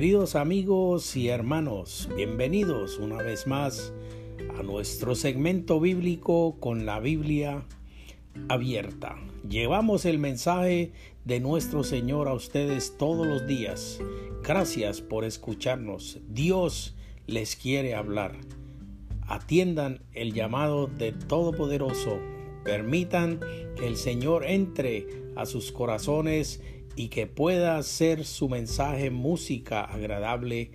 Queridos amigos y hermanos, bienvenidos una vez más a nuestro segmento bíblico con la Biblia abierta. Llevamos el mensaje de nuestro Señor a ustedes todos los días. Gracias por escucharnos. Dios les quiere hablar. Atiendan el llamado de Todopoderoso. Permitan que el Señor entre a sus corazones y que pueda ser su mensaje música agradable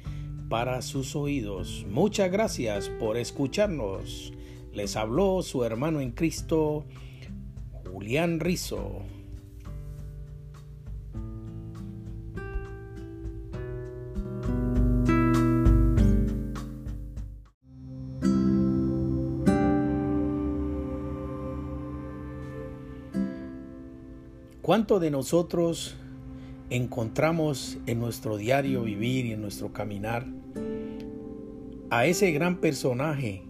para sus oídos. Muchas gracias por escucharnos. Les habló su hermano en Cristo, Julián Rizo. ¿Cuánto de nosotros encontramos en nuestro diario vivir y en nuestro caminar a ese gran personaje,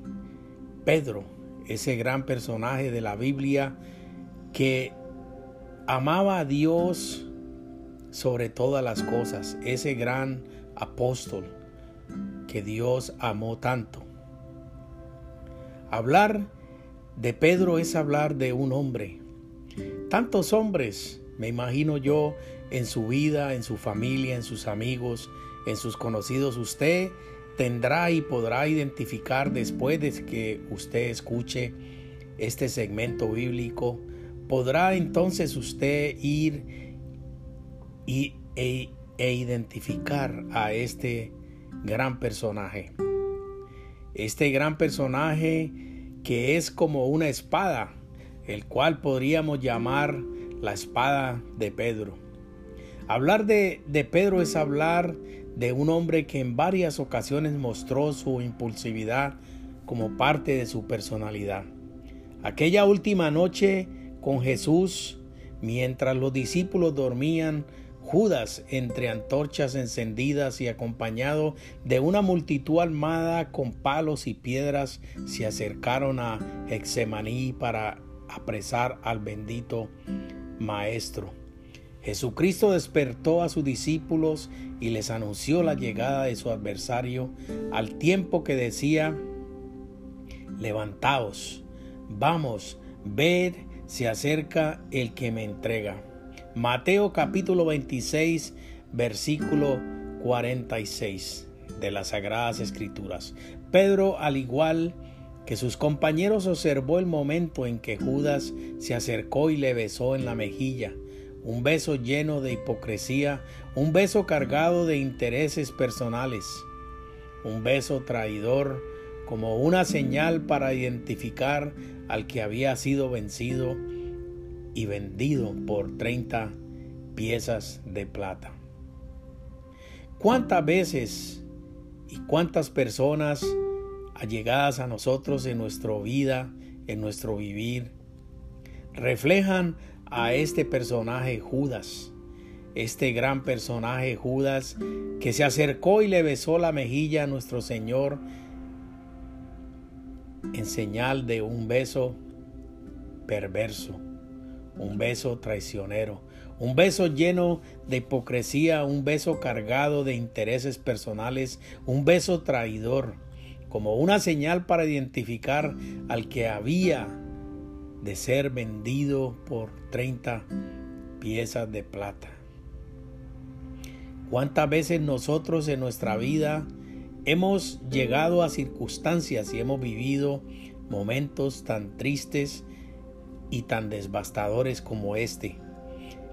Pedro, ese gran personaje de la Biblia que amaba a Dios sobre todas las cosas, ese gran apóstol que Dios amó tanto. Hablar de Pedro es hablar de un hombre. Tantos hombres, me imagino yo, en su vida, en su familia, en sus amigos, en sus conocidos. Usted tendrá y podrá identificar después de que usted escuche este segmento bíblico, podrá entonces usted ir y, e, e identificar a este gran personaje. Este gran personaje que es como una espada, el cual podríamos llamar la espada de Pedro. Hablar de, Pedro es hablar de un hombre que en varias ocasiones mostró su impulsividad como parte de su personalidad. Aquella última noche con Jesús, mientras los discípulos dormían, Judas, entre antorchas encendidas y acompañado de una multitud armada con palos y piedras, se acercaron a Hexemaní para apresar al bendito Maestro. Jesucristo despertó a sus discípulos y les anunció la llegada de su adversario al tiempo que decía, levantaos, vamos, ved, se acerca el que me entrega. Mateo capítulo 26, versículo 46 de las Sagradas Escrituras. Pedro, al igual que sus compañeros, observó el momento en que Judas se acercó y le besó en la mejilla un beso lleno de hipocresía, un beso cargado de intereses personales, un beso traidor como una señal para identificar al que había sido vencido y vendido por 30 piezas de plata. ¿Cuántas veces y cuántas personas allegadas a nosotros en nuestra vida, en nuestro vivir, reflejan a este personaje Judas, este gran personaje Judas que se acercó y le besó la mejilla a nuestro Señor en señal de un beso perverso, un beso traicionero, un beso lleno de hipocresía, un beso cargado de intereses personales, un beso traidor, como una señal para identificar al que había de ser vendido por 30 piezas de plata. ¿Cuántas veces nosotros en nuestra vida hemos llegado a circunstancias y hemos vivido momentos tan tristes y tan devastadores como este?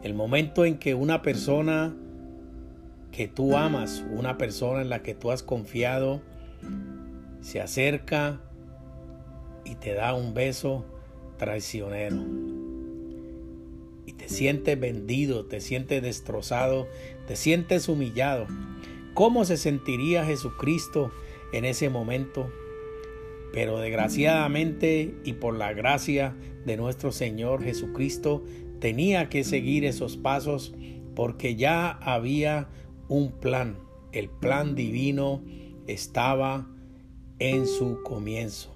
El momento en que una persona que tú amas, una persona en la que tú has confiado, se acerca y te da un beso traicionero. Y te sientes vendido, te sientes destrozado, te sientes humillado. ¿Cómo se sentiría Jesucristo en ese momento? Pero desgraciadamente y por la gracia de nuestro Señor Jesucristo, tenía que seguir esos pasos porque ya había un plan. El plan divino estaba en su comienzo.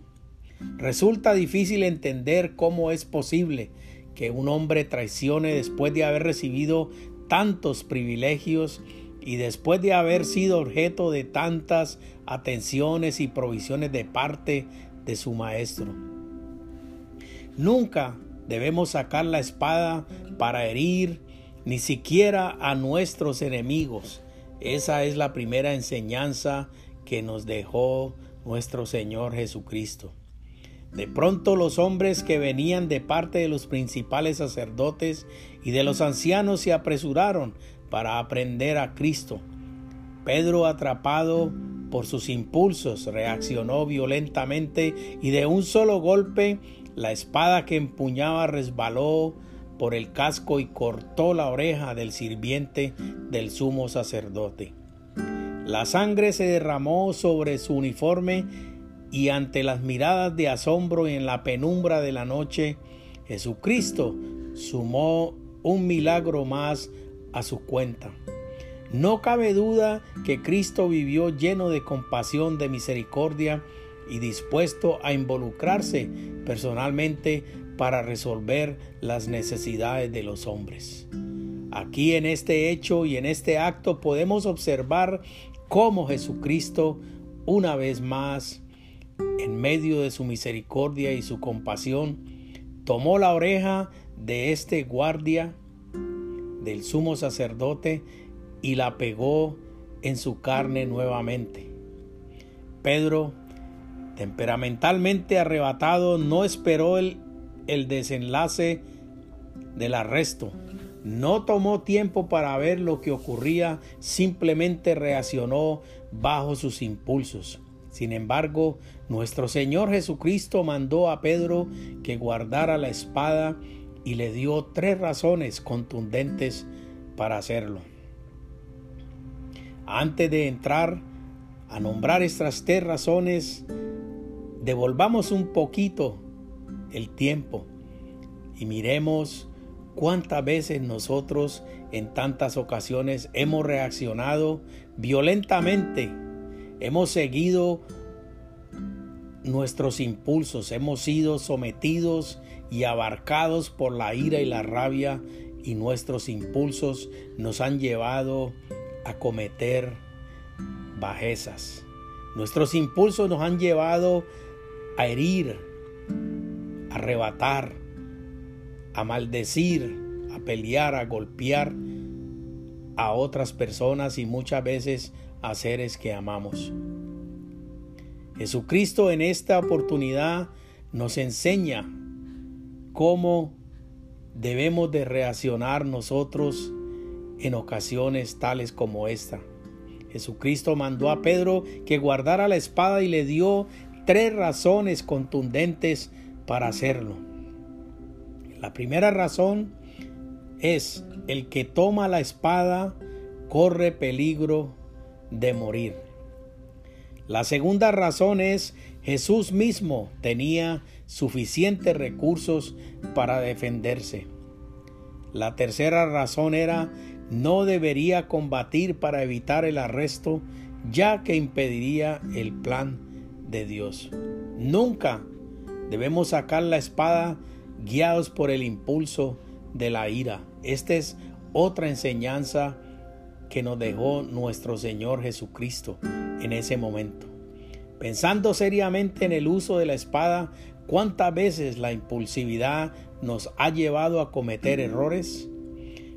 Resulta difícil entender cómo es posible que un hombre traicione después de haber recibido tantos privilegios y después de haber sido objeto de tantas atenciones y provisiones de parte de su maestro. Nunca debemos sacar la espada para herir ni siquiera a nuestros enemigos. Esa es la primera enseñanza que nos dejó nuestro Señor Jesucristo. De pronto los hombres que venían de parte de los principales sacerdotes y de los ancianos se apresuraron para aprender a Cristo. Pedro, atrapado por sus impulsos, reaccionó violentamente y de un solo golpe la espada que empuñaba resbaló por el casco y cortó la oreja del sirviente del sumo sacerdote. La sangre se derramó sobre su uniforme y ante las miradas de asombro en la penumbra de la noche, Jesucristo sumó un milagro más a su cuenta. No cabe duda que Cristo vivió lleno de compasión, de misericordia y dispuesto a involucrarse personalmente para resolver las necesidades de los hombres. Aquí en este hecho y en este acto podemos observar cómo Jesucristo una vez más, en medio de su misericordia y su compasión, tomó la oreja de este guardia del sumo sacerdote y la pegó en su carne nuevamente. Pedro, temperamentalmente arrebatado, no esperó el, el desenlace del arresto. No tomó tiempo para ver lo que ocurría, simplemente reaccionó bajo sus impulsos. Sin embargo, nuestro Señor Jesucristo mandó a Pedro que guardara la espada y le dio tres razones contundentes para hacerlo. Antes de entrar a nombrar estas tres razones, devolvamos un poquito el tiempo y miremos cuántas veces nosotros en tantas ocasiones hemos reaccionado violentamente, hemos seguido nuestros impulsos, hemos sido sometidos y abarcados por la ira y la rabia y nuestros impulsos nos han llevado a cometer bajezas. Nuestros impulsos nos han llevado a herir, a arrebatar, a maldecir, a pelear, a golpear a otras personas y muchas veces a seres que amamos. Jesucristo en esta oportunidad nos enseña cómo debemos de reaccionar nosotros en ocasiones tales como esta. Jesucristo mandó a Pedro que guardara la espada y le dio tres razones contundentes para hacerlo. La primera razón es el que toma la espada corre peligro de morir. La segunda razón es Jesús mismo tenía suficientes recursos para defenderse. La tercera razón era no debería combatir para evitar el arresto ya que impediría el plan de Dios. Nunca debemos sacar la espada guiados por el impulso de la ira. Esta es otra enseñanza que nos dejó nuestro Señor Jesucristo en ese momento. Pensando seriamente en el uso de la espada, ¿cuántas veces la impulsividad nos ha llevado a cometer errores?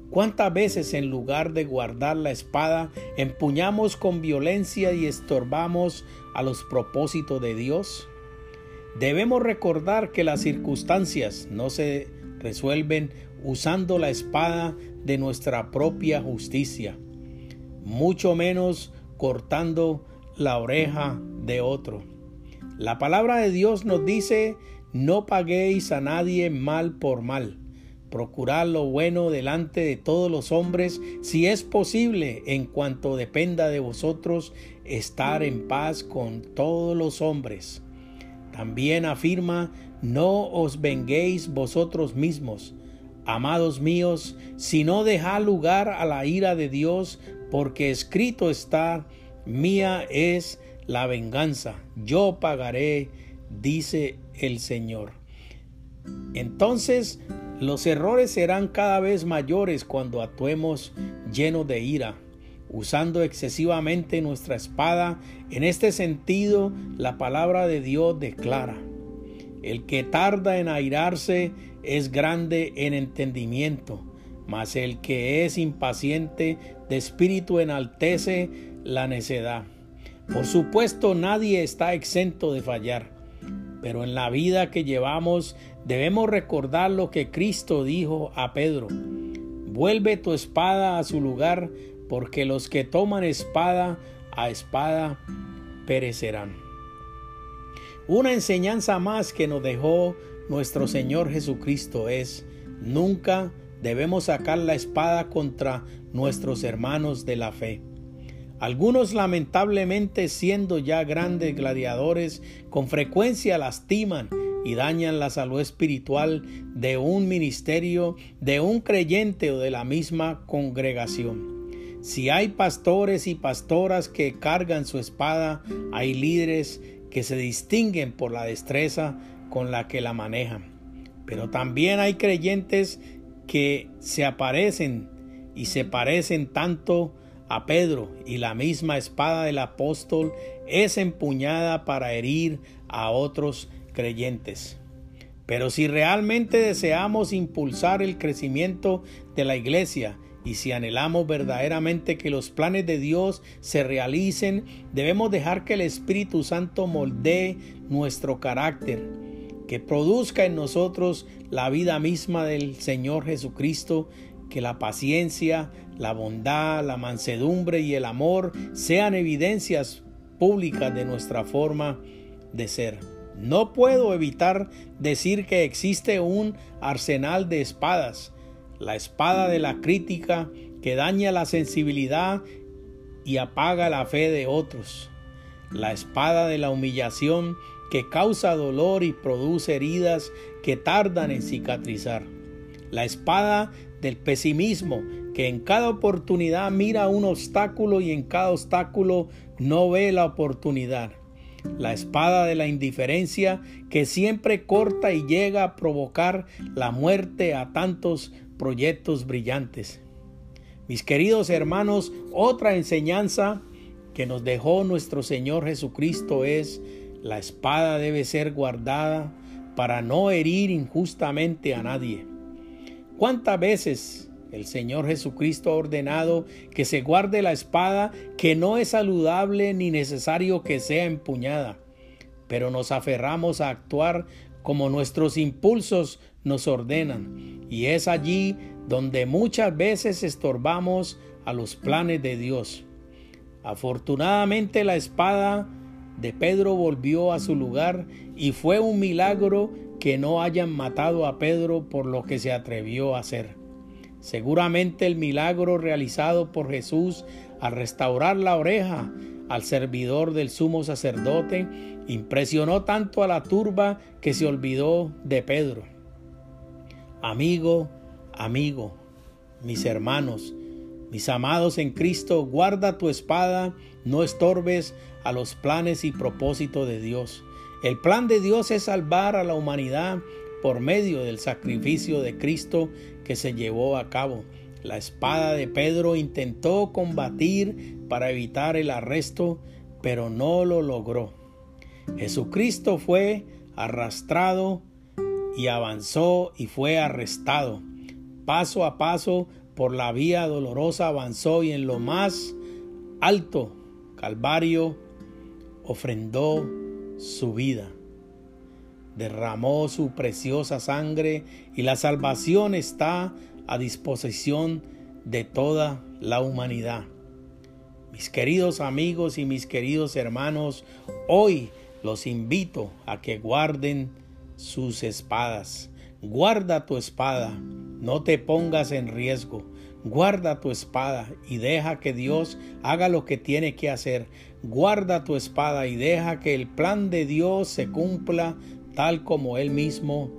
¿Cuántas veces en lugar de guardar la espada empuñamos con violencia y estorbamos a los propósitos de Dios? Debemos recordar que las circunstancias no se resuelven usando la espada de nuestra propia justicia, mucho menos cortando la oreja de otro. La palabra de Dios nos dice, no paguéis a nadie mal por mal. Procurad lo bueno delante de todos los hombres, si es posible, en cuanto dependa de vosotros, estar en paz con todos los hombres. También afirma, no os venguéis vosotros mismos, amados míos, sino dejad lugar a la ira de Dios, porque escrito está, Mía es la venganza, yo pagaré, dice el Señor. Entonces los errores serán cada vez mayores cuando actuemos llenos de ira, usando excesivamente nuestra espada. En este sentido, la palabra de Dios declara, el que tarda en airarse es grande en entendimiento, mas el que es impaciente de espíritu enaltece la necedad. Por supuesto, nadie está exento de fallar, pero en la vida que llevamos debemos recordar lo que Cristo dijo a Pedro. Vuelve tu espada a su lugar, porque los que toman espada a espada perecerán. Una enseñanza más que nos dejó nuestro Señor Jesucristo es, nunca debemos sacar la espada contra nuestros hermanos de la fe. Algunos lamentablemente siendo ya grandes gladiadores, con frecuencia lastiman y dañan la salud espiritual de un ministerio, de un creyente o de la misma congregación. Si hay pastores y pastoras que cargan su espada, hay líderes que se distinguen por la destreza con la que la manejan. Pero también hay creyentes que se aparecen y se parecen tanto a Pedro y la misma espada del apóstol es empuñada para herir a otros creyentes. Pero si realmente deseamos impulsar el crecimiento de la iglesia y si anhelamos verdaderamente que los planes de Dios se realicen, debemos dejar que el Espíritu Santo moldee nuestro carácter, que produzca en nosotros la vida misma del Señor Jesucristo que la paciencia, la bondad, la mansedumbre y el amor sean evidencias públicas de nuestra forma de ser. No puedo evitar decir que existe un arsenal de espadas, la espada de la crítica que daña la sensibilidad y apaga la fe de otros, la espada de la humillación que causa dolor y produce heridas que tardan en cicatrizar, la espada del pesimismo, que en cada oportunidad mira un obstáculo y en cada obstáculo no ve la oportunidad. La espada de la indiferencia que siempre corta y llega a provocar la muerte a tantos proyectos brillantes. Mis queridos hermanos, otra enseñanza que nos dejó nuestro Señor Jesucristo es la espada debe ser guardada para no herir injustamente a nadie. ¿Cuántas veces el Señor Jesucristo ha ordenado que se guarde la espada, que no es saludable ni necesario que sea empuñada? Pero nos aferramos a actuar como nuestros impulsos nos ordenan. Y es allí donde muchas veces estorbamos a los planes de Dios. Afortunadamente la espada de Pedro volvió a su lugar y fue un milagro que no hayan matado a Pedro por lo que se atrevió a hacer. Seguramente el milagro realizado por Jesús al restaurar la oreja al servidor del sumo sacerdote impresionó tanto a la turba que se olvidó de Pedro. Amigo, amigo, mis hermanos, mis amados en Cristo, guarda tu espada, no estorbes a los planes y propósitos de Dios. El plan de Dios es salvar a la humanidad por medio del sacrificio de Cristo que se llevó a cabo. La espada de Pedro intentó combatir para evitar el arresto, pero no lo logró. Jesucristo fue arrastrado y avanzó y fue arrestado. Paso a paso por la vía dolorosa avanzó y en lo más alto, Calvario, ofrendó su vida. Derramó su preciosa sangre y la salvación está a disposición de toda la humanidad. Mis queridos amigos y mis queridos hermanos, hoy los invito a que guarden sus espadas. Guarda tu espada, no te pongas en riesgo. Guarda tu espada y deja que Dios haga lo que tiene que hacer. Guarda tu espada y deja que el plan de Dios se cumpla tal como Él mismo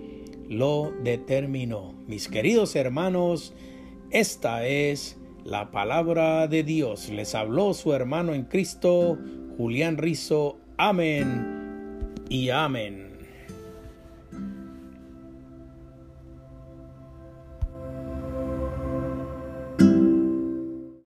lo determinó. Mis queridos hermanos, esta es la palabra de Dios. Les habló su hermano en Cristo, Julián Rizo. Amén y amén.